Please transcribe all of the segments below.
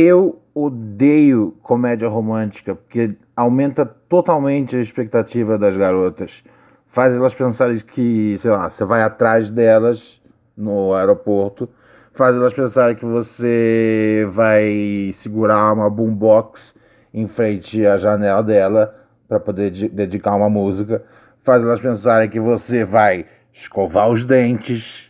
Eu odeio comédia romântica porque aumenta totalmente a expectativa das garotas. Faz elas pensarem que, sei lá, você vai atrás delas no aeroporto. Faz elas pensarem que você vai segurar uma boombox em frente à janela dela para poder dedicar uma música, faz elas pensarem que você vai escovar os dentes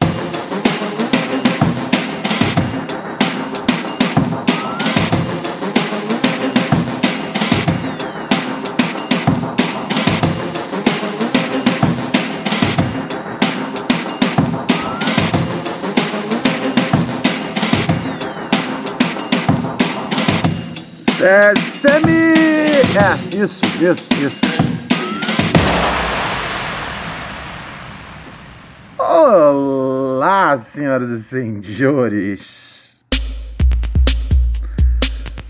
É, semi. É, isso, isso, isso. Olá, senhoras e senhores.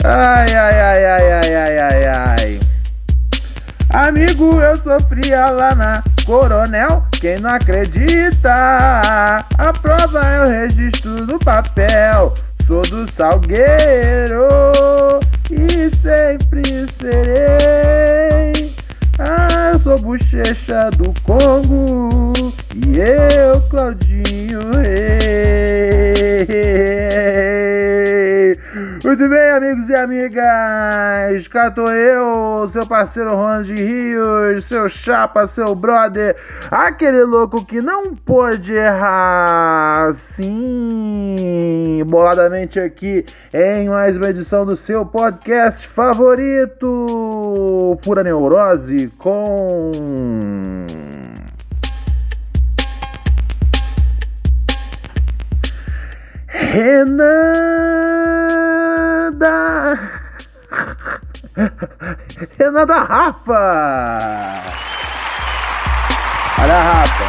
Ai, ai, ai, ai, ai, ai, ai, ai. Amigo, eu sofria lá na Coronel. Quem não acredita, a prova é o registro do papel. Sou do Salgueiro e sempre serei. Ah, eu sou bochecha do Congo e eu, Claudinho Rei. Muito bem, amigos e amigas, cá tô eu, seu parceiro Ron de Rios, seu chapa, seu brother, aquele louco que não pôde errar, sim, boladamente aqui em mais uma edição do seu podcast favorito, Pura Neurose, com... Renan da. Renan da Rapa! Olha a rapa.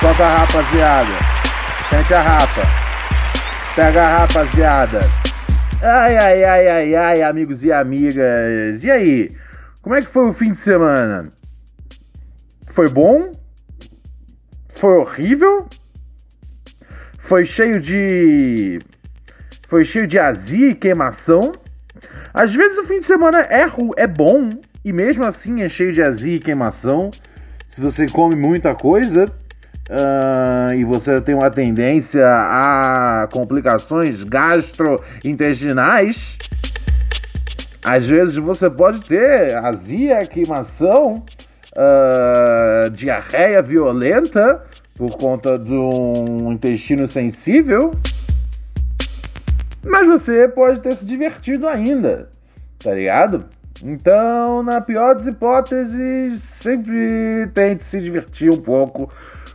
Solta a rapaziada. Sente a rapa. Pega a rapaziada. Ai, ai, ai, ai, ai, amigos e amigas. E aí? Como é que foi o fim de semana? Foi bom? Foi horrível? foi cheio de. Foi cheio de azia e queimação. Às vezes o fim de semana é, é bom e mesmo assim é cheio de azia e queimação. Se você come muita coisa uh, e você tem uma tendência a complicações gastrointestinais, às vezes você pode ter azia, queimação, uh, diarreia violenta por conta de um intestino sensível, mas você pode ter se divertido ainda, tá ligado? Então, na pior das hipóteses, sempre tente se divertir um pouco,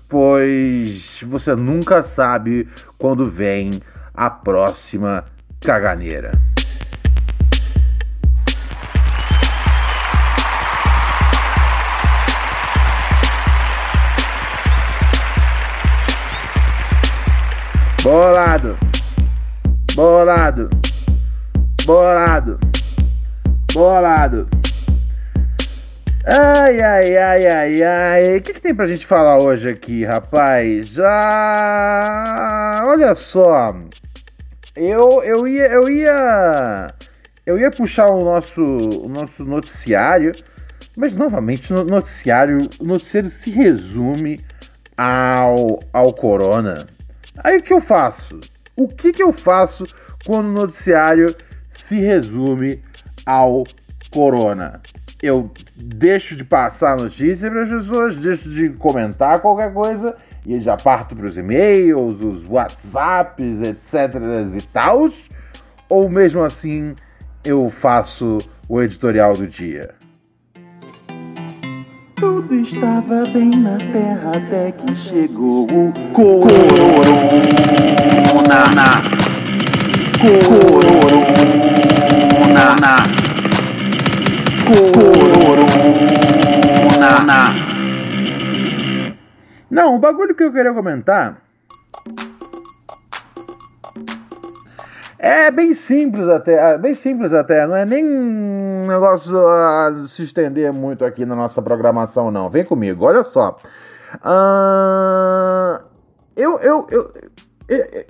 pois você nunca sabe quando vem a próxima caganeira. Bolado. Bolado. Bolado. Bolado. Ai, ai, ai, ai, ai. O que, que tem pra gente falar hoje aqui, rapaz? Ah, olha só. Eu, eu ia, eu ia, eu ia puxar o nosso, o nosso noticiário, mas novamente no noticiário, o noticiário se resume ao, ao corona. Aí o que eu faço? O que, que eu faço quando o noticiário se resume ao corona? Eu deixo de passar a notícia para as pessoas, deixo de comentar qualquer coisa e já parto para os e-mails, os WhatsApps, etc. e tal. Ou mesmo assim eu faço o editorial do dia? Tudo estava bem na terra até que chegou o corona. Corona. Corona. Não, o bagulho que eu queria comentar. É bem simples até, é bem simples até, não é nem um negócio a se estender muito aqui na nossa programação, não. Vem comigo, olha só. Ah, eu, eu, eu, eu,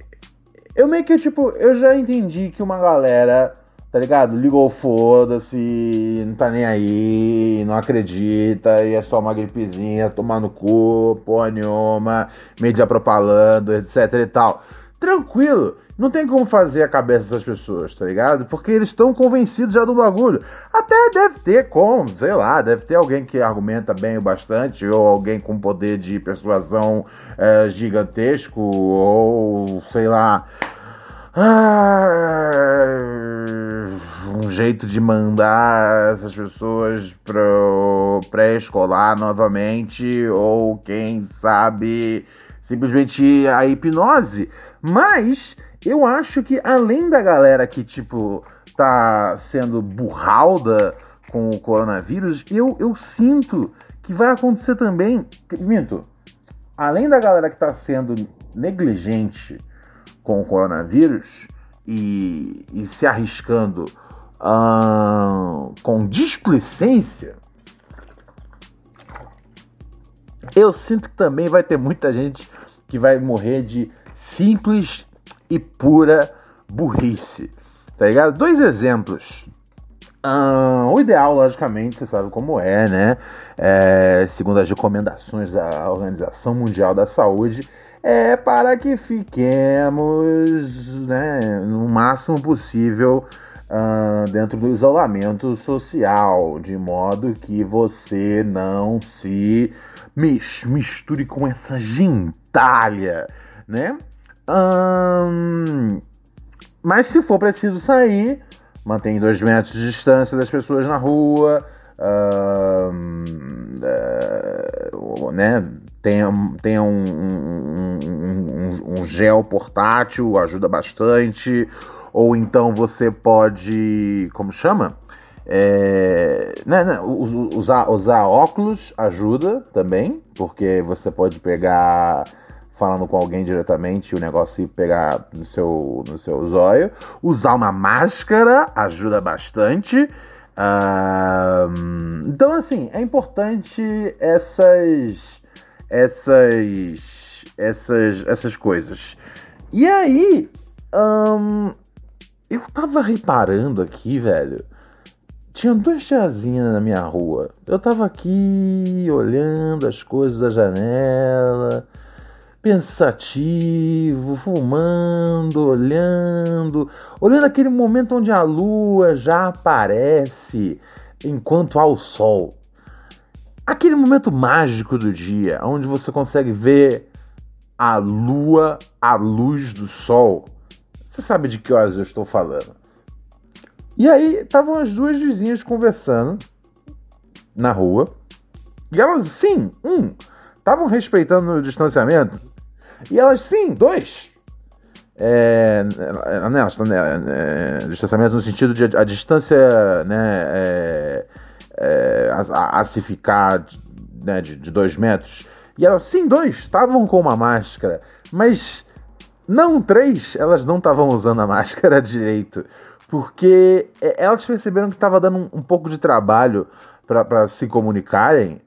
eu meio que, tipo, eu já entendi que uma galera, tá ligado? Ligou foda-se, não tá nem aí, não acredita, e é só uma gripezinha, tomar no cu, porra nenhuma, mídia propalando, etc e tal. Tranquilo, não tem como fazer a cabeça dessas pessoas, tá ligado? Porque eles estão convencidos já do bagulho. Até deve ter como, sei lá, deve ter alguém que argumenta bem o bastante, ou alguém com poder de persuasão é, gigantesco, ou sei lá. ah, um jeito de mandar essas pessoas pro pré-escolar novamente, ou quem sabe simplesmente a hipnose. Mas eu acho que além da galera que, tipo, tá sendo burralda com o coronavírus, eu, eu sinto que vai acontecer também. Minto. Além da galera que tá sendo negligente com o coronavírus e, e se arriscando ahn, com displicência, eu sinto que também vai ter muita gente que vai morrer de simples e pura burrice. Tá ligado? Dois exemplos. O ideal, logicamente, você sabe como é, né? É, segundo as recomendações da Organização Mundial da Saúde, é para que fiquemos né, no máximo possível dentro do isolamento social, de modo que você não se mis- misture com essa gentalha, né? Ahn, mas se for preciso sair, mantém dois metros de distância das pessoas na rua, o- né? Tenha, tenha um, um, um- um gel portátil, ajuda bastante. Ou então você pode. Como chama? É, né, né, usar, usar óculos ajuda também, porque você pode pegar falando com alguém diretamente o negócio ir pegar no seu, no seu zóio. Usar uma máscara ajuda bastante. Ahn, então, assim, é importante essas, essas, essas, essas coisas. E aí, ahn, eu tava reparando aqui, velho. Tinha duas tiazinhas na minha rua. Eu tava aqui olhando as coisas da janela, pensativo, fumando, olhando, olhando aquele momento onde a lua já aparece enquanto há o sol. Aquele momento mágico do dia, onde você consegue ver a lua à luz do sol. Você sabe de que horas eu estou falando? E aí, estavam as duas vizinhas conversando na rua. E elas, sim, um, estavam respeitando o distanciamento. E elas, sim, dois. É, né, elas estão, né, é, distanciamento no sentido de a distância né, é, é, a, a- a se ficar né, de, de dois metros. E elas, sim, dois, estavam com uma máscara. Mas não três, elas não estavam usando a máscara direito. Porque é, elas perceberam que estava dando um, um pouco de trabalho para se comunicarem.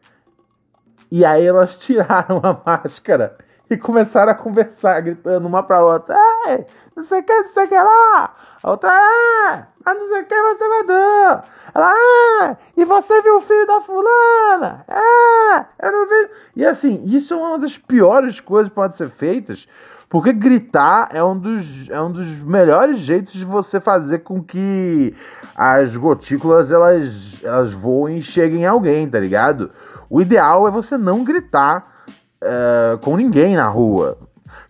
E aí elas tiraram a máscara e começaram a conversar, gritando uma pra outra. Ei, não sei o que, não sei o que lá. A outra, ah, não sei o que você mandou. Ela, ah, e você viu o filho da fulana? Ah, eu não vi. E assim, isso é uma das piores coisas que podem ser feitas. Porque gritar é um, dos, é um dos melhores jeitos de você fazer com que as gotículas elas, elas voem e cheguem a alguém, tá ligado? O ideal é você não gritar é, com ninguém na rua.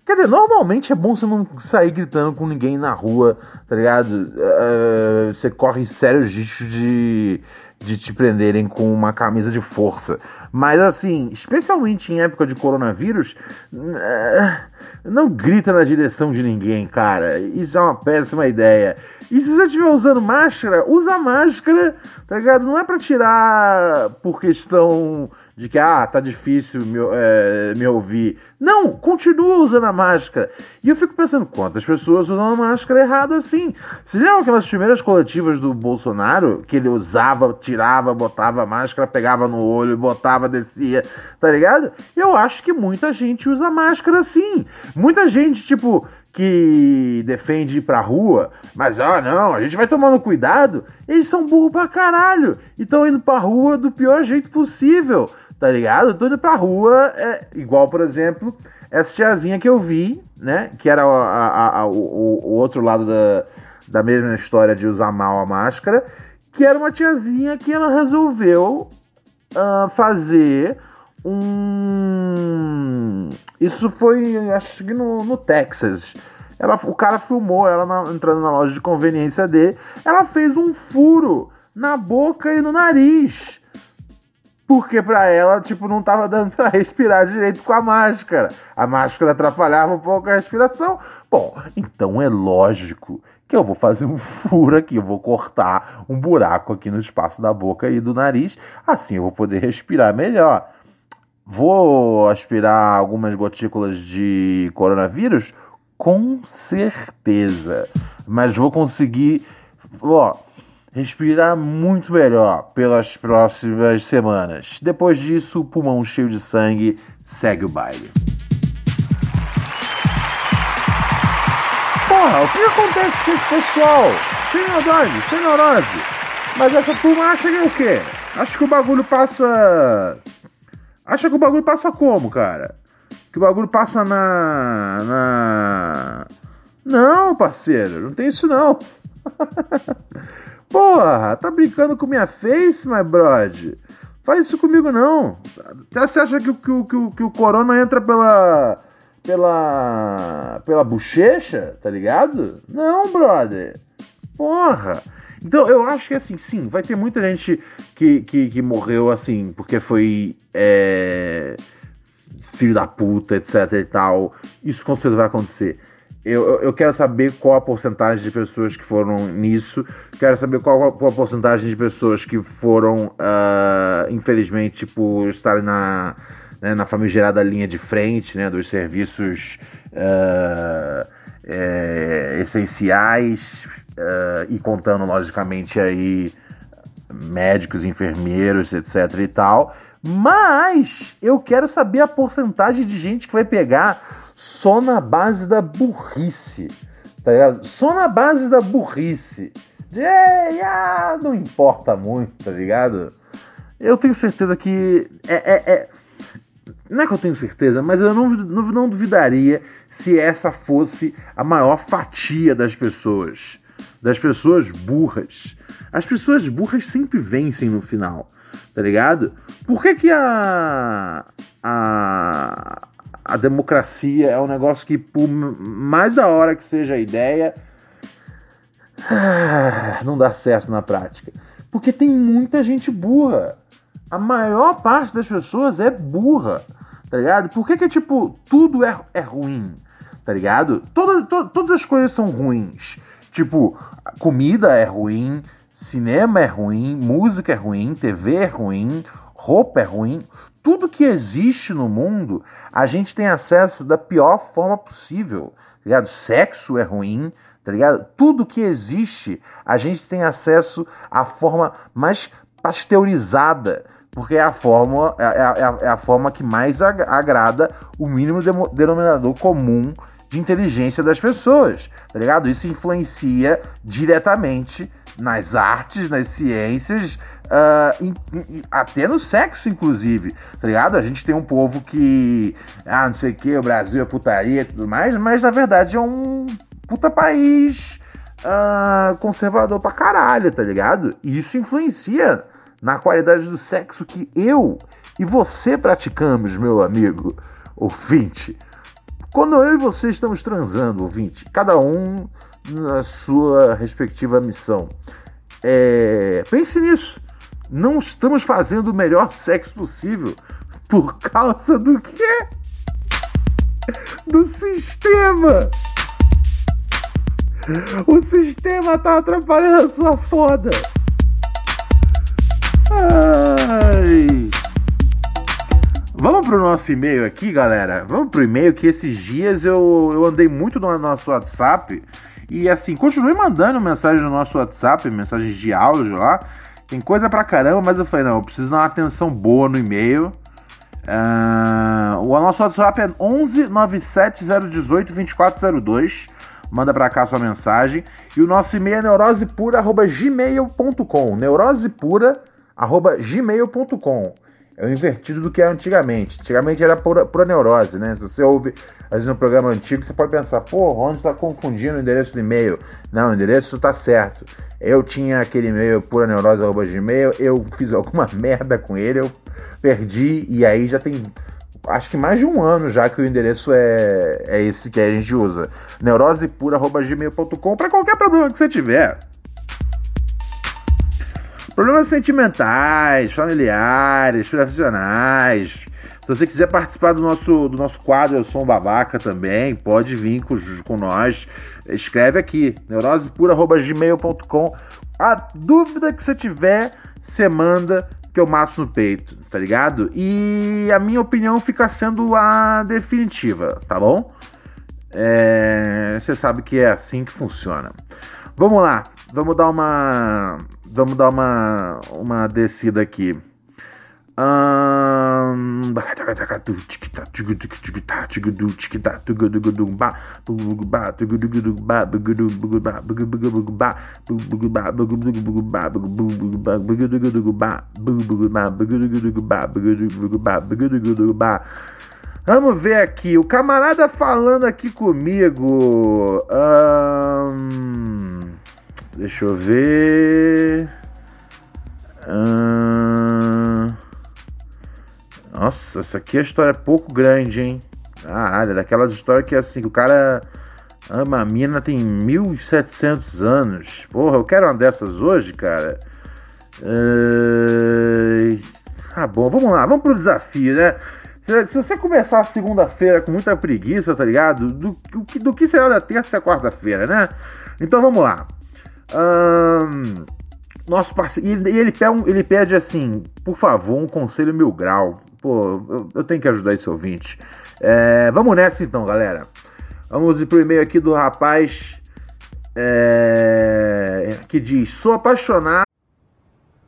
Quer dizer, normalmente é bom você não sair gritando com ninguém na rua, tá ligado? É, você corre sérios riscos de, de te prenderem com uma camisa de força. Mas assim, especialmente em época de coronavírus, eh, não grita na direção de ninguém, cara. Isso é uma péssima ideia. E se você estiver usando máscara, usa máscara, tá ligado? Não é pra tirar por questão de que, ah, tá difícil me, é, me ouvir. Não, continua usando a máscara. E eu fico pensando, quantas pessoas usam a máscara errado assim? Você lembra aquelas primeiras coletivas do Bolsonaro, que ele usava, tirava, botava a máscara, pegava no olho, botava, descia, tá ligado? Eu acho que muita gente usa máscara assim. Muita gente, tipo, que defende ir pra rua, mas ah não, a gente vai tomando cuidado, eles são burros pra caralho e estão indo pra rua do pior jeito possível, tá ligado? Tô indo pra rua, é, igual por exemplo, essa tiazinha que eu vi, né, que era a, a, a, o, o, outro lado da, da mesma história de usar mal a máscara, que era uma tiazinha que ela resolveu uh, fazer um. Isso foi, acho que no, no Texas. Ela, o cara filmou ela na, entrando na loja de conveniência dele. Ela fez um furo na boca e no nariz. Porque pra ela, tipo, não tava dando pra respirar direito com a máscara. A máscara atrapalhava um pouco a respiração. Bom, então é lógico que eu vou fazer um furo aqui, eu vou cortar um buraco aqui no espaço da boca e do nariz. Assim eu vou poder respirar melhor. Vou aspirar algumas gotículas de coronavírus? Com certeza. Mas vou conseguir, ó, respirar muito melhor pelas próximas semanas. Depois disso, o pulmão cheio de sangue segue o baile. Porra, o que acontece com esse pessoal? Sem neurose, sem neurose. Mas essa turma acha que é o quê? Acha que o bagulho passa Acha que o bagulho passa como, cara? Que o bagulho passa na. na. Não, parceiro, não tem isso não. Porra, tá brincando com minha face, my brother? Faz isso comigo não. Você acha que, que, que, que o corona entra pela. pela. pela bochecha, tá ligado? Não, brother. Porra. Então eu acho que assim, sim, vai ter muita gente que, que, que morreu assim, porque foi é, filho da puta, etc e tal. Isso com certeza vai acontecer. Eu, eu quero saber qual a porcentagem de pessoas que foram nisso. Quero saber qual, qual a porcentagem de pessoas que foram, uh, infelizmente, tipo, estarem na, né, na famigerada linha de frente, né, dos serviços uh, é, essenciais, uh, e contando, logicamente, aí médicos, enfermeiros, etc e tal. Mas eu quero saber a porcentagem de gente que vai pegar só na base da burrice, tá ligado? Só na base da burrice. De, ah, não importa muito, tá ligado? Eu tenho certeza que é, é, é, Não é que eu tenho certeza, mas eu não, não, não duvidaria se essa fosse a maior fatia das pessoas das pessoas burras. As pessoas burras sempre vencem no final, tá ligado? Por que, que a, a, a democracia é um negócio que, por mais da hora que seja a ideia, não dá certo na prática? Porque tem muita gente burra. A maior parte das pessoas é burra, tá ligado? Por que, que tipo, tudo é, é ruim, tá ligado? Toda, to, todas as coisas são ruins. Tipo, comida é ruim, cinema é ruim, música é ruim, TV é ruim, roupa é ruim. Tudo que existe no mundo, a gente tem acesso da pior forma possível. Tá ligado? Sexo é ruim, tá ligado? Tudo que existe, a gente tem acesso à forma mais pasteurizada, porque é a forma, é, é a, é a forma que mais agrada o mínimo denominador comum de inteligência das pessoas, tá ligado? Isso influencia diretamente nas artes, nas ciências, uh, in, in, até no sexo, inclusive, tá ligado? A gente tem um povo que, ah, não sei o que, o Brasil é putaria e tudo mais, mas na verdade é um puta país uh, conservador pra caralho, tá ligado? E isso influencia na qualidade do sexo que eu e você praticamos, meu amigo ouvinte. Quando eu e você estamos transando, ouvinte, cada um na sua respectiva missão, é, pense nisso. Não estamos fazendo o melhor sexo possível por causa do quê? Do sistema. O sistema tá atrapalhando a sua foda. Ai. Vamos pro nosso e-mail aqui, galera. Vamos pro e-mail que esses dias eu, eu andei muito no nosso WhatsApp. E assim, continue mandando mensagem no nosso WhatsApp, mensagens de áudio lá. Tem coisa pra caramba, mas eu falei, não, eu preciso dar uma atenção boa no e-mail. Uh, o nosso WhatsApp é 11 97 018 2402. Manda pra cá sua mensagem. E o nosso e-mail é neurosepura.gmail.com. Neurosepura.gmail.com. É o invertido do que era antigamente. Antigamente era pura, pura neurose, né? Se você ouve, às vezes, no programa antigo, você pode pensar, pô, onde está confundindo o endereço do e-mail? Não, o endereço está certo. Eu tinha aquele e-mail pura neurose gmail, eu fiz alguma merda com ele, eu perdi, e aí já tem acho que mais de um ano já que o endereço é, é esse que a gente usa. neurosepura.gmail.com para qualquer problema que você tiver. Problemas sentimentais, familiares, profissionais. Se você quiser participar do nosso, do nosso quadro Eu Sou um Babaca também, pode vir com, com nós. Escreve aqui, neurosepura.gmail.com. A dúvida que você tiver, você manda que eu mato no peito, tá ligado? E a minha opinião fica sendo a definitiva, tá bom? É, você sabe que é assim que funciona. Vamos lá, vamos dar uma vamos dar uma uma descida aqui. Vamos ver aqui, o camarada falando aqui comigo. Hum, deixa eu ver. Hum, nossa, essa aqui é história pouco grande, hein? Ah, é daquelas histórias que assim, que o cara ama a mina tem 1700 anos. Porra, eu quero uma dessas hoje, cara. Uh... Ah, bom, vamos lá, vamos pro desafio, né? Se, você começar segunda-feira com muita preguiça, tá ligado? Do, do, do que será da terça a quarta-feira, né? Então vamos lá. Um, nosso parceiro. E ele, pede, ele pede assim, por favor, um conselho mil grau. Pô, eu, eu tenho que ajudar esse ouvinte. É, vamos nessa então, galera. Vamos ir pro e-mail aqui do rapaz é, que diz: Sou apaixonado.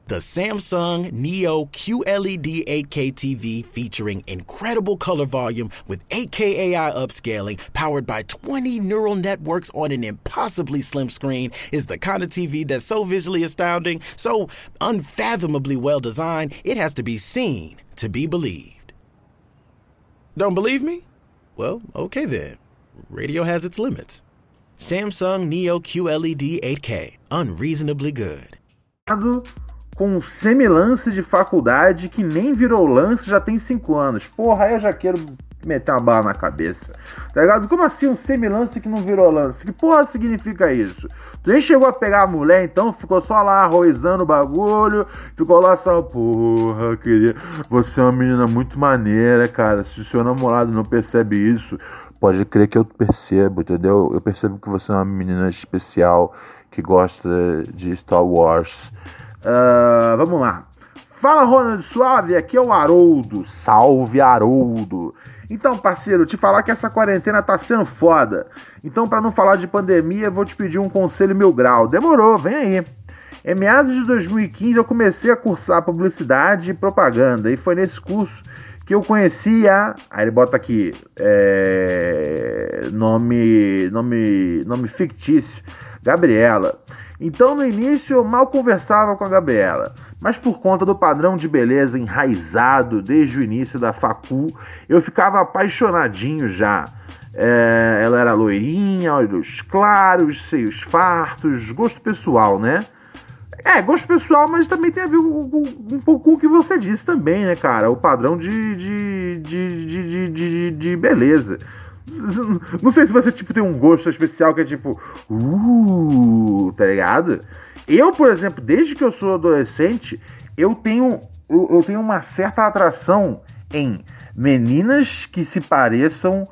The Samsung Neo QLED 8K TV featuring incredible color volume with 8K AI upscaling powered by 20 neural networks on an impossibly slim screen is the kind of TV that's so visually astounding, so unfathomably well designed, it has to be seen to be believed. Don't believe me? Well, okay then. Radio has its limits. Samsung Neo QLED 8K, unreasonably good. Com semilance de faculdade que nem virou lance já tem 5 anos. Porra, aí eu já quero meter uma bala na cabeça. Tá ligado? Como assim um semilance que não virou lance? Que porra significa isso? Tu nem chegou a pegar a mulher, então ficou só lá arroizando o bagulho, ficou lá só, porra, queria. Você é uma menina muito maneira, cara. Se o seu namorado não percebe isso, pode crer que eu percebo, entendeu? Eu percebo que você é uma menina especial que gosta de Star Wars. Uh, vamos lá. Fala, Ronald Suave, aqui é o Haroldo. Salve, Haroldo. Então, parceiro, te falar que essa quarentena tá sendo foda. Então, para não falar de pandemia, vou te pedir um conselho mil grau. Demorou, vem aí. Em meados de 2015, eu comecei a cursar publicidade e propaganda. E foi nesse curso que eu conheci a. Aí ele bota aqui. É... Nome, nome, nome fictício. Gabriela. Então no início eu mal conversava com a Gabriela, mas por conta do padrão de beleza enraizado desde o início da facu, eu ficava apaixonadinho já. É, ela era loirinha, olhos claros, seios fartos, gosto pessoal, né? É, gosto pessoal, mas também tem a ver com, um pouco com o que você disse também, né, cara? O padrão de, de, de, de, de, de beleza. Não sei se você tipo tem um gosto especial que é tipo, uh, tá ligado? Eu, por exemplo, desde que eu sou adolescente, eu tenho, eu, tenho uma certa atração em meninas que se pareçam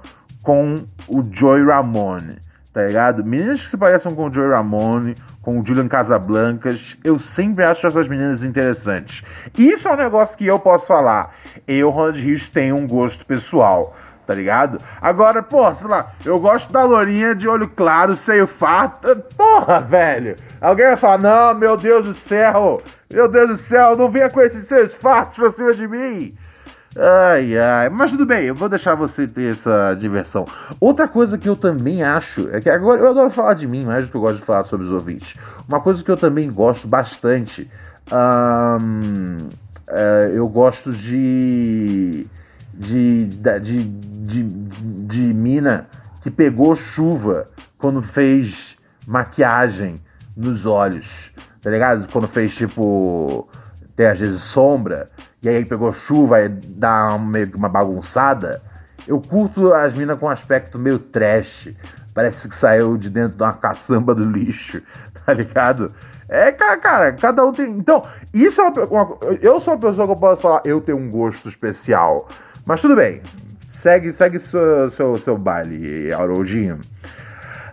com o Joy Ramone, tá ligado? Meninas que se pareçam com o Joy Ramone, com o Julian Casablancas, eu sempre acho essas meninas interessantes. Isso é um negócio que eu posso falar. Eu, Ronald Rios, tenho um gosto pessoal tá ligado? Agora, pô, sei lá, eu gosto da lourinha de olho claro, seio farto. Porra, velho! Alguém vai falar, não, meu Deus do céu! Meu Deus do céu, não venha com esses seus fartos pra cima de mim! Ai, ai, mas tudo bem, eu vou deixar você ter essa diversão. Outra coisa que eu também acho é que agora eu adoro falar de mim mais do que eu gosto de falar sobre os ouvintes. Uma coisa que eu também gosto bastante, hum, é, eu gosto de de, de, de, de mina que pegou chuva quando fez maquiagem nos olhos, tá ligado? Quando fez tipo. Tem às vezes sombra, e aí pegou chuva e dá meio que uma bagunçada. Eu curto as minas com aspecto meio trash. Parece que saiu de dentro de uma caçamba do lixo, tá ligado? É, cara, cara, cada um tem. Então, isso é uma, uma, Eu sou uma pessoa que eu posso falar, eu tenho um gosto especial. Mas tudo bem. Segue, segue seu, seu, seu baile, Haroldinho.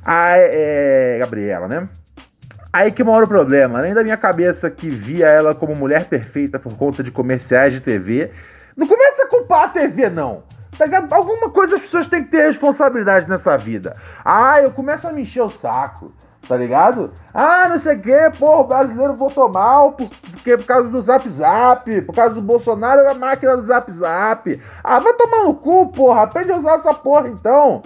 A é, Gabriela, né? Aí que mora o problema. Além da minha cabeça que via ela como mulher perfeita por conta de comerciais de TV, não começa a culpar a TV, não. Tá Alguma coisa as pessoas têm que ter responsabilidade nessa vida. Ah, eu começo a me encher o saco tá ligado? Ah, não sei o que, pô, o brasileiro votou mal porque, por causa do Zap Zap, por causa do Bolsonaro era a máquina do Zap Zap. Ah, vai tomar no cu, porra, aprende a usar essa porra então,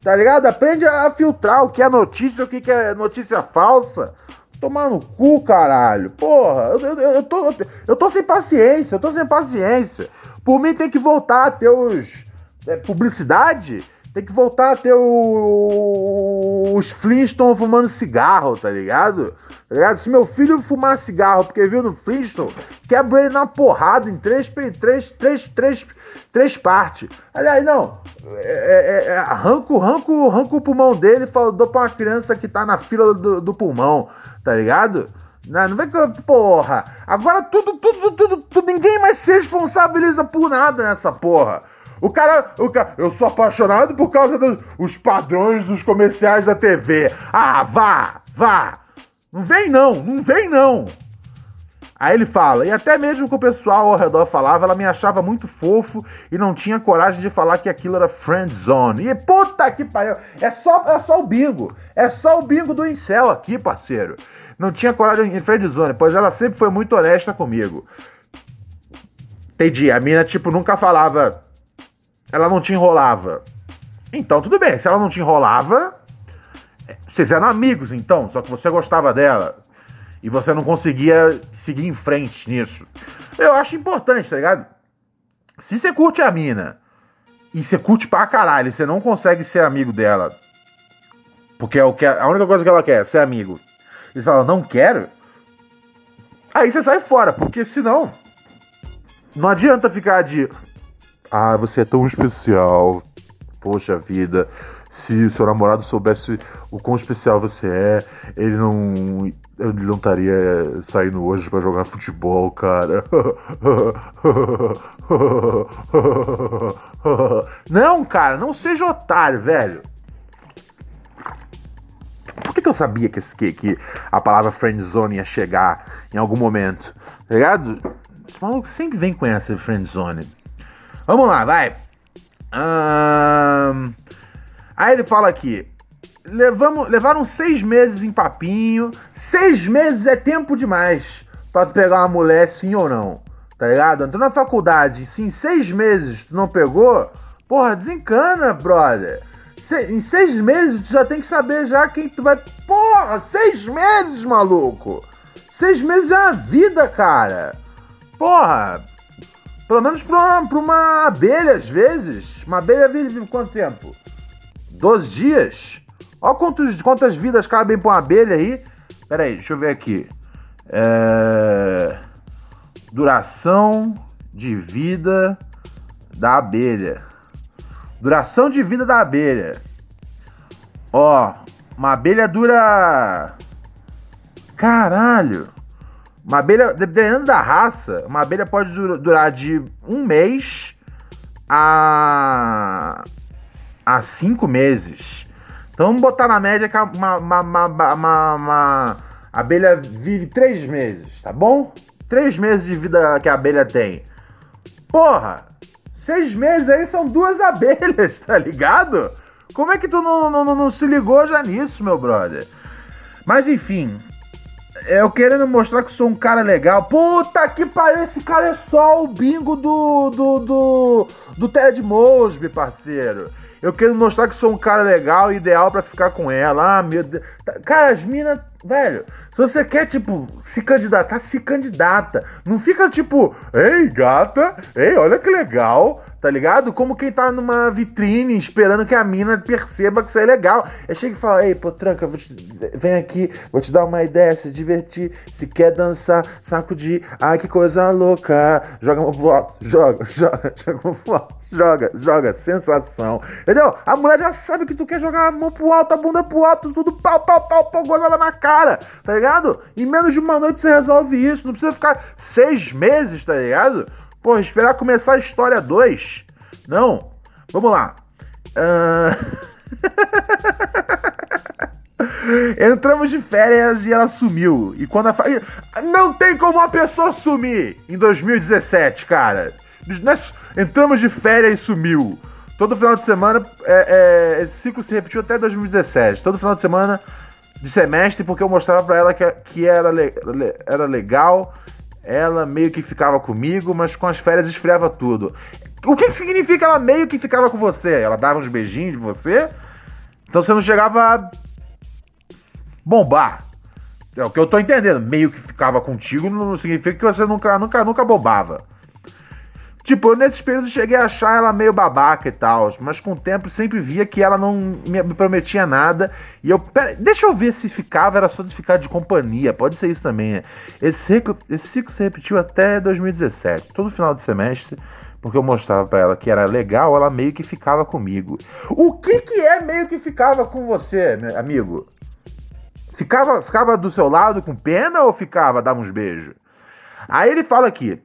tá ligado? Aprende a filtrar o que é notícia o que é notícia falsa. Tomar no cu, caralho. Porra, eu, eu, eu, tô, eu tô sem paciência, eu tô sem paciência. Por mim tem que voltar a ter os. É, publicidade tem que voltar a ter o... os Flintstones fumando cigarro, tá ligado? tá ligado? Se meu filho fumar cigarro porque viu no Flintstone, quebra ele na porrada em três, três, três, três, três partes. Aliás, não. É, é, é, arranco, arranco, arranco o pulmão dele e falo, dou pra uma criança que tá na fila do, do pulmão, tá ligado? Não, não vem que. Porra! Agora tudo, tudo, tudo, tudo, ninguém mais se responsabiliza por nada nessa porra. O cara, o cara, eu sou apaixonado por causa dos padrões dos comerciais da TV. Ah, vá, vá. Não vem não, não vem não. Aí ele fala, e até mesmo que o pessoal ao redor falava, ela me achava muito fofo e não tinha coragem de falar que aquilo era friend zone. E puta que pariu, é só, é só o bingo, é só o bingo do incel aqui, parceiro. Não tinha coragem em friend zone, pois ela sempre foi muito honesta comigo. Entendi, a mina tipo nunca falava ela não te enrolava. Então, tudo bem. Se ela não te enrolava, vocês eram amigos, então. Só que você gostava dela. E você não conseguia seguir em frente nisso. Eu acho importante, tá ligado? Se você curte a mina e você curte pra caralho, você não consegue ser amigo dela. Porque é o que a única coisa que ela quer é ser amigo. E você fala, não quero. Aí você sai fora, porque senão não adianta ficar de ah, você é tão especial. Poxa vida. Se o seu namorado soubesse o quão especial você é, ele não. Ele não estaria saindo hoje para jogar futebol, cara. Não, cara, não seja otário, velho. Por que, que eu sabia que, que, que a palavra friendzone ia chegar em algum momento? Tá ligado? Os sempre vem com essa friendzone. Vamos lá, vai. Aí ele fala aqui. Levamos, levaram seis meses em papinho. Seis meses é tempo demais pra tu pegar uma mulher, sim ou não. Tá ligado? Entrou na faculdade, sim, seis meses tu não pegou. Porra, desencana, brother. Se, em seis meses tu já tem que saber já quem tu vai. Porra, seis meses, maluco! Seis meses é uma vida, cara! Porra! Pelo menos pra uma, pra uma abelha, às vezes. Uma abelha vive quanto tempo? 12 dias? Olha quantos, quantas vidas cabem pra uma abelha aí. Pera aí, deixa eu ver aqui. É... Duração de vida da abelha. Duração de vida da abelha. Ó, uma abelha dura Caralho! Uma abelha, dependendo da raça, uma abelha pode dur- durar de um mês a. a cinco meses. Então vamos botar na média que uma, uma, uma- uma abelha vive três meses, tá bom? Três meses de vida que a abelha tem. Porra! Seis meses aí são duas abelhas, tá ligado? Como é que tu não, não, não, não se ligou já nisso, meu brother? Mas enfim, eu querendo mostrar que sou um cara legal. Puta que pariu, esse cara é só o bingo do. do. do, do Ted Mosby, parceiro. Eu quero mostrar que sou um cara legal, ideal pra ficar com ela. Ah, meu Deus. Tá- Cara, as minas, velho, se você quer, tipo, se candidatar, se candidata. Não fica tipo, ei, gata, ei, olha que legal. Tá ligado? Como quem tá numa vitrine esperando que a mina perceba que isso é legal. Aí chega e fala: Ei, pô, tranca, vou te- vem aqui, vou te dar uma ideia, se divertir. Se quer dançar, sacudir. Ai, que coisa louca. Joga uma foto, joga, joga, joga uma foto, joga, joga. Sensação. Entendeu? A mulher já sabe que tu quer jogar a mão pro alto, a bunda pro alto, tudo pau, pau, pau, pau, gozada na cara. Tá ligado? Em menos de uma noite você resolve isso. Não precisa ficar seis meses, tá ligado? Pô, esperar começar a história 2. Não. Vamos lá. Ahn, Entramos de férias e ela sumiu. E quando a fa... Não tem como uma pessoa sumir em 2017, cara. Nós Entramos de férias e sumiu. Todo final de semana, é, é, esse ciclo se repetiu até 2017. Todo final de semana de semestre, porque eu mostrava pra ela que, que era, le- era legal. Ela meio que ficava comigo, mas com as férias esfriava tudo. O que significa ela meio que ficava com você? Ela dava uns beijinhos de você? Então você não chegava a bombar. É o que eu tô entendendo. Meio que ficava contigo não significa que você nunca, nunca, nunca bombava. Tipo, eu nesses períodos cheguei a achar ela meio babaca e tal, mas com o tempo sempre via que ela não me prometia nada. E eu, pera, deixa eu ver se ficava, era só de ficar de companhia, pode ser isso também. né? Esse esse ciclo se repetiu até 2017, todo final de semestre, porque eu mostrava pra ela que era legal, ela meio que ficava comigo. O que que é meio que ficava com você, meu amigo? Ficava, ficava do seu lado com pena ou ficava, dava uns beijos? Aí ele fala aqui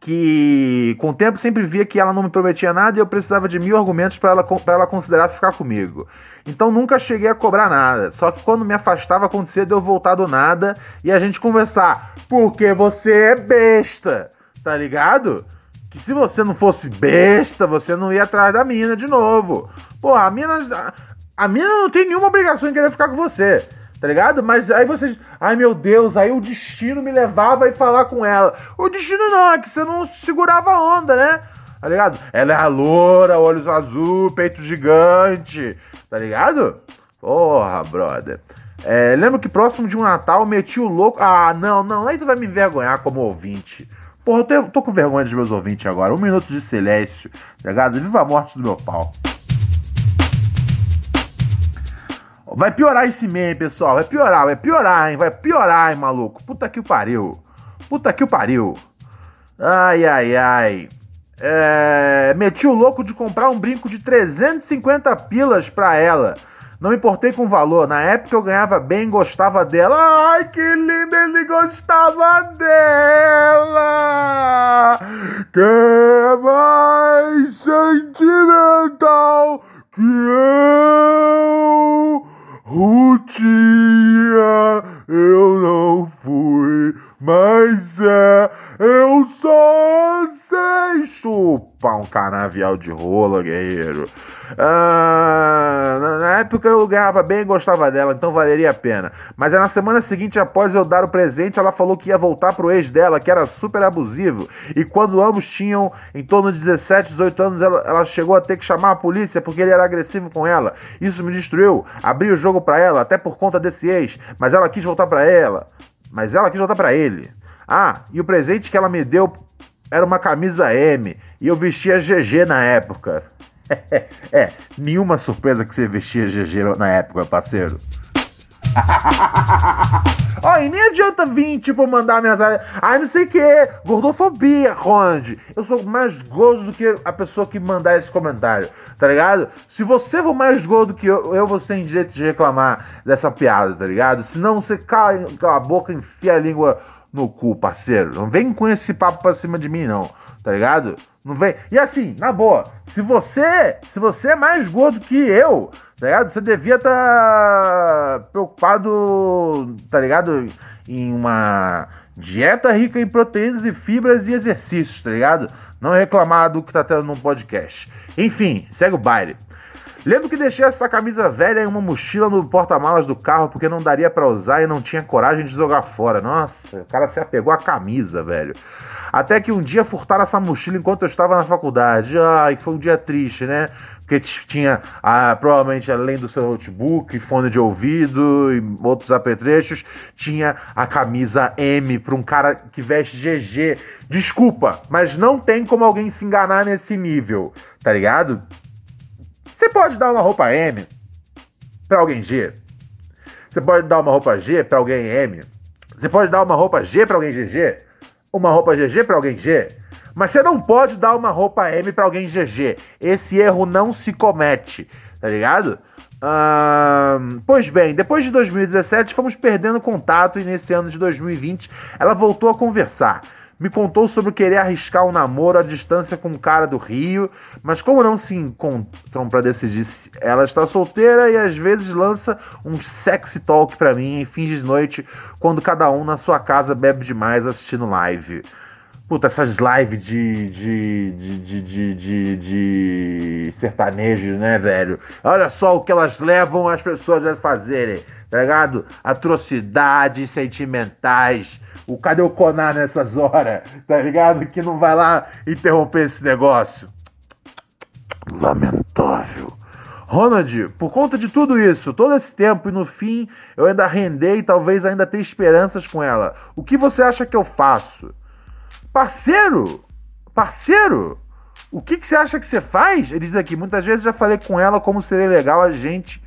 que com o tempo sempre via que ela não me prometia nada e eu precisava de mil argumentos para ela, ela considerar ficar comigo. Então nunca cheguei a cobrar nada. Só que quando me afastava acontecia de eu voltar do nada e a gente conversar. Porque você é besta, tá ligado? Que se você não fosse besta, você não ia atrás da mina de novo. Pô, a mina. A mina não tem nenhuma obrigação em querer ficar com você. Tá ligado? Mas aí você. Ai meu Deus, aí o destino me levava a falar com ela. O destino não, é que você não segurava a onda, né? Tá ligado? Ela é loura, olhos azul, peito gigante. Tá ligado? Porra, brother. É, lembro que próximo de um Natal meti o louco. Ah, não, não, aí tu vai me envergonhar como ouvinte. Porra, eu tô com vergonha dos meus ouvintes agora. Um minuto de silêncio, tá ligado? Viva a morte do meu pau. Vai piorar esse meme, pessoal. Vai piorar, vai piorar, hein? Vai piorar, hein, maluco. Puta que o pariu. Puta que o pariu. Ai, ai, ai. É... Meti o louco de comprar um brinco de 350 pilas pra ela. Não importei com o valor. Na época eu ganhava bem, gostava dela. Ai, que lindo, ele gostava dela. Que é mais sentimental que eu. Rutinha, eu não fui, mas é, eu só sei chupar um canavial de rola, guerreiro. Ah, na, época eu ganhava bem e gostava dela, então valeria a pena. Mas é na semana seguinte, após eu dar o presente, ela falou que ia voltar pro ex dela, que era super abusivo. E quando ambos tinham em torno de 17, 18 anos, ela, ela chegou a ter que chamar a polícia porque ele era agressivo com ela. Isso me destruiu. Abri o jogo pra ela, até por conta desse ex. Mas ela quis voltar pra ela. Mas ela quis voltar pra ele. Ah, e o presente que ela me deu era uma camisa M. E eu vestia GG na época. é, nenhuma surpresa que você vestia GG na época, parceiro. Olha e nem adianta vir, tipo, mandar mensagem. Ai, não sei o que, gordofobia, Ronde. Eu sou mais gordo do que a pessoa que mandar esse comentário, tá ligado? Se você for mais gordo que eu, eu você tem direito de reclamar dessa piada, tá ligado? Senão você cala, cala a boca enfia a língua no cu, parceiro. Não vem com esse papo pra cima de mim, não, tá ligado? Não vem. E assim, na boa, se você, se você é mais gordo que eu, tá ligado? Você devia estar tá preocupado, tá ligado? Em uma dieta rica em proteínas e fibras e exercícios, tá ligado? Não reclamar do que tá tendo num podcast. Enfim, segue o baile. Lembro que deixei essa camisa velha em uma mochila no porta-malas do carro porque não daria para usar e não tinha coragem de jogar fora. Nossa, o cara se apegou à camisa, velho. Até que um dia furtaram essa mochila enquanto eu estava na faculdade. Ai, foi um dia triste, né? Porque tinha, ah, provavelmente, além do seu notebook, fone de ouvido e outros apetrechos, tinha a camisa M para um cara que veste GG. Desculpa, mas não tem como alguém se enganar nesse nível, tá ligado? Você pode dar uma roupa M para alguém G. Você pode dar uma roupa G para alguém M. Você pode dar uma roupa G para alguém GG. Uma roupa GG para alguém G. Mas você não pode dar uma roupa M para alguém GG. Esse erro não se comete, tá ligado? pois bem, depois de 2017 fomos perdendo contato e nesse ano de 2020 ela voltou a conversar me contou sobre querer arriscar um namoro à distância com um cara do Rio, mas como não se encontram para decidir se ela está solteira e às vezes lança um sexy talk para mim em fins de noite, quando cada um na sua casa bebe demais assistindo live. Puta, essas lives de, de, de, de, de, de, sertanejos, né, velho? Olha só o que elas levam as pessoas a fazerem, tá ligado? Atrocidades sentimentais o cadê o Conar nessas horas? Tá ligado? Que não vai lá interromper esse negócio. Lamentável. Ronald, por conta de tudo isso, todo esse tempo e no fim eu ainda rendei e talvez ainda tenha esperanças com ela. O que você acha que eu faço? Parceiro! Parceiro! O que, que você acha que você faz? Ele diz aqui: muitas vezes já falei com ela como seria legal a gente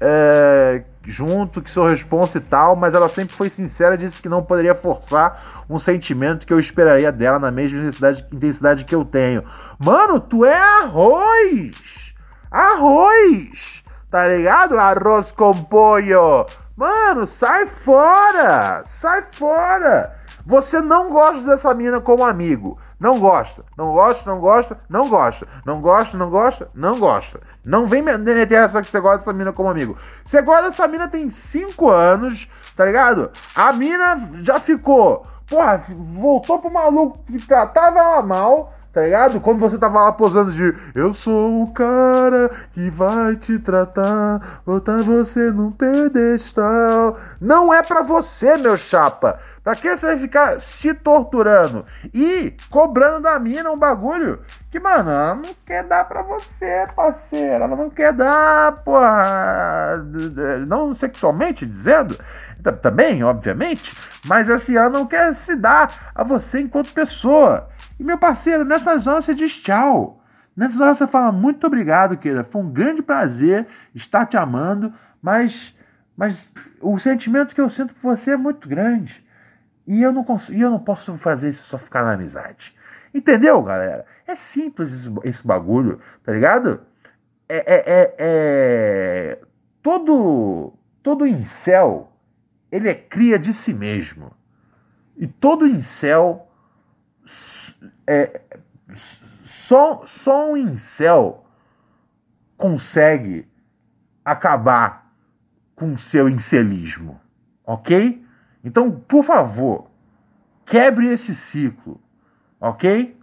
é, junto, que sou responsa e tal, mas ela sempre foi sincera, disse que não poderia forçar um sentimento que eu esperaria dela na mesma intensidade, intensidade que eu tenho. Mano, tu é arroz! Arroz! Tá ligado? Arroz com pollo! Mano, sai fora! Sai fora! Você não gosta dessa mina como amigo. Não gosta, não gosta, não gosta, não gosta, não gosta, não gosta, não gosta. Não vem meter essa que você gosta dessa mina como amigo. Você gosta dessa mina tem 5 anos, tá ligado? A mina já ficou, porra, voltou pro maluco que tratava ela mal, tá ligado? Quando você tava lá posando de eu sou o cara que vai te tratar, botar você num pedestal. Não é pra você, meu chapa. Pra que você vai ficar se torturando e cobrando da mina um bagulho que, mano, ela não quer dar pra você, parceiro. Ela não quer dar, porra. Não sexualmente dizendo, também, obviamente, mas assim, ela não quer se dar a você enquanto pessoa. E meu parceiro, nessas horas você diz tchau. Nessas horas você fala muito obrigado, querida. Foi um grande prazer estar te amando, mas, mas o sentimento que eu sinto por você é muito grande. E eu não consigo, eu não posso fazer isso só ficar na amizade. Entendeu, galera? É simples esse, esse bagulho, tá ligado? É, é, é, é, todo todo incel ele é cria de si mesmo. E todo incel é, só, só um incel consegue acabar com seu incelismo, ok? Então, por favor, quebre esse ciclo, ok?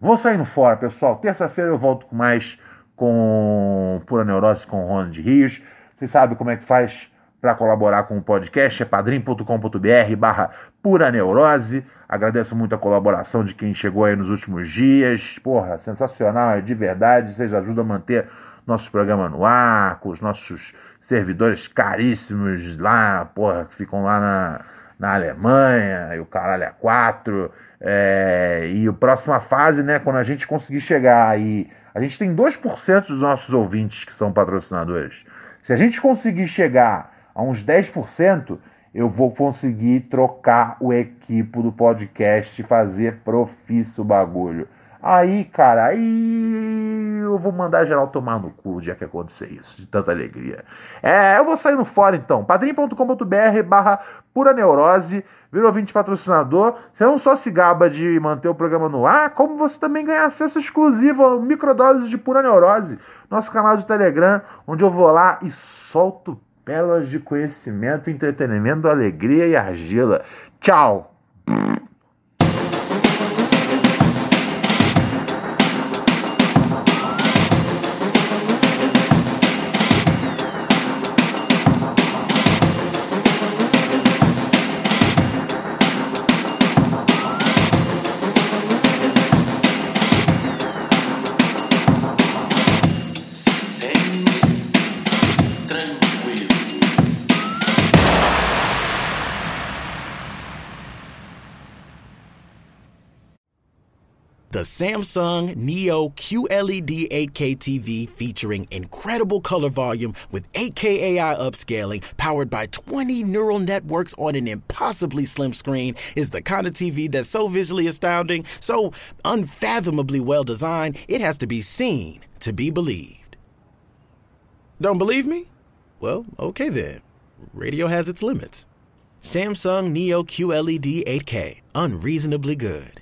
Vou saindo fora, pessoal. Terça-feira eu volto com mais com Pura Neurose com Ronald Rios. Vocês sabem como é que faz para colaborar com o podcast? É padrim.com.br barra Pura Neurose. Agradeço muito a colaboração de quem chegou aí nos últimos dias. Porra, sensacional, é de verdade. Vocês ajudam a manter nosso programa no ar, com os nossos servidores caríssimos lá, porra, que ficam lá na, na Alemanha, e o caralho é quatro. É, e a próxima fase, né, quando a gente conseguir chegar aí. A gente tem 2% dos nossos ouvintes que são patrocinadores. Se a gente conseguir chegar a uns 10%, eu vou conseguir trocar o equipo do podcast e fazer profício bagulho. Aí, cara, aí eu vou mandar geral tomar no cu dia que acontecer isso, de tanta alegria. É, eu vou sair no fora então. padrim.com.br barra pura neurose, virou 20 patrocinador. Você não só se gaba de manter o programa no ar, como você também ganha acesso exclusivo ao microdoses de pura neurose, nosso canal de Telegram, onde eu vou lá e solto pérolas de conhecimento, entretenimento, alegria e argila. Tchau! Samsung Neo QLED 8K TV featuring incredible color volume with 8K AI upscaling powered by 20 neural networks on an impossibly slim screen is the kind of TV that's so visually astounding, so unfathomably well designed, it has to be seen to be believed. Don't believe me? Well, okay then. Radio has its limits. Samsung Neo QLED 8K, unreasonably good.